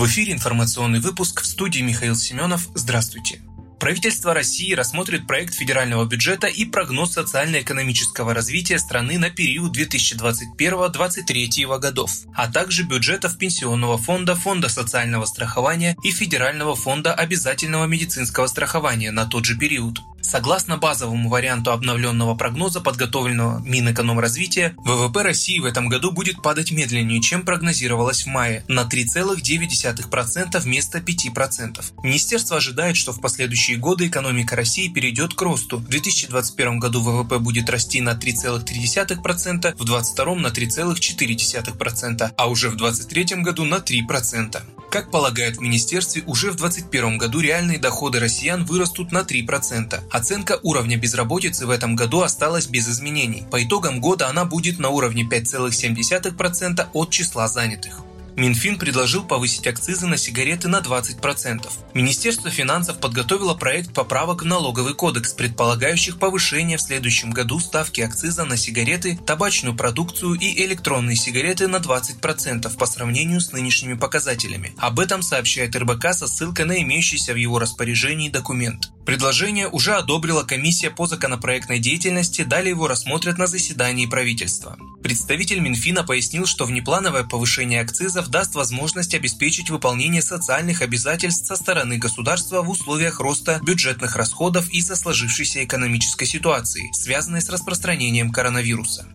В эфире информационный выпуск в студии Михаил Семенов. Здравствуйте. Правительство России рассмотрит проект федерального бюджета и прогноз социально-экономического развития страны на период 2021-2023 годов, а также бюджетов Пенсионного фонда, Фонда социального страхования и Федерального фонда обязательного медицинского страхования на тот же период. Согласно базовому варианту обновленного прогноза, подготовленного Минэкономразвития, ВВП России в этом году будет падать медленнее, чем прогнозировалось в мае, на 3,9% вместо 5%. Министерство ожидает, что в последующие годы экономика России перейдет к росту. В 2021 году ВВП будет расти на 3,3%, в 2022 на 3,4%, а уже в 2023 году на 3%. Как полагают в министерстве, уже в 2021 году реальные доходы россиян вырастут на 3%. Оценка уровня безработицы в этом году осталась без изменений. По итогам года она будет на уровне 5,7% от числа занятых. Минфин предложил повысить акцизы на сигареты на 20%. Министерство финансов подготовило проект поправок в налоговый кодекс, предполагающих повышение в следующем году ставки акциза на сигареты, табачную продукцию и электронные сигареты на 20% по сравнению с нынешними показателями. Об этом сообщает РБК со ссылкой на имеющийся в его распоряжении документ. Предложение уже одобрила комиссия по законопроектной деятельности, далее его рассмотрят на заседании правительства. Представитель Минфина пояснил, что внеплановое повышение акцизов даст возможность обеспечить выполнение социальных обязательств со стороны государства в условиях роста бюджетных расходов из-за сложившейся экономической ситуации, связанной с распространением коронавируса.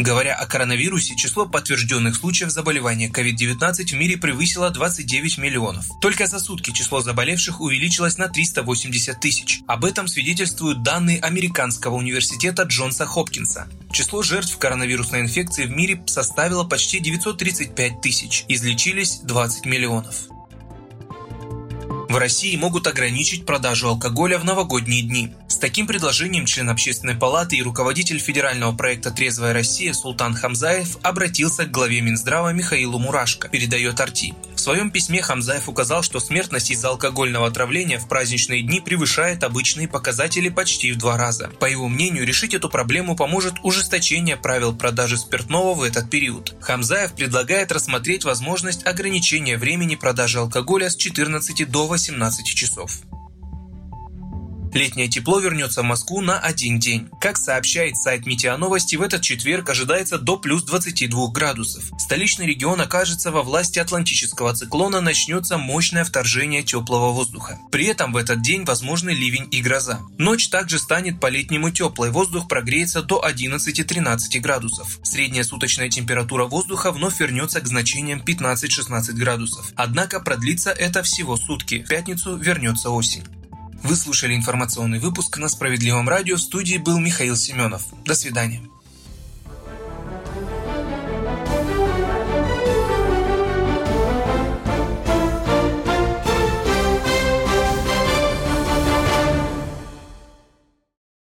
Говоря о коронавирусе, число подтвержденных случаев заболевания COVID-19 в мире превысило 29 миллионов. Только за сутки число заболевших увеличилось на 380 тысяч. Об этом свидетельствуют данные Американского университета Джонса Хопкинса. Число жертв коронавирусной инфекции в мире составило почти 935 тысяч. Излечились 20 миллионов. В России могут ограничить продажу алкоголя в новогодние дни таким предложением член Общественной палаты и руководитель федерального проекта «Трезвая Россия» Султан Хамзаев обратился к главе Минздрава Михаилу Мурашко, передает Арти. В своем письме Хамзаев указал, что смертность из-за алкогольного отравления в праздничные дни превышает обычные показатели почти в два раза. По его мнению, решить эту проблему поможет ужесточение правил продажи спиртного в этот период. Хамзаев предлагает рассмотреть возможность ограничения времени продажи алкоголя с 14 до 18 часов. Летнее тепло вернется в Москву на один день. Как сообщает сайт Метеоновости, в этот четверг ожидается до плюс 22 градусов. Столичный регион окажется во власти атлантического циклона, начнется мощное вторжение теплого воздуха. При этом в этот день возможны ливень и гроза. Ночь также станет по-летнему теплой, воздух прогреется до 11-13 градусов. Средняя суточная температура воздуха вновь вернется к значениям 15-16 градусов. Однако продлится это всего сутки. В пятницу вернется осень. Вы слушали информационный выпуск на Справедливом радио. В студии был Михаил Семенов. До свидания.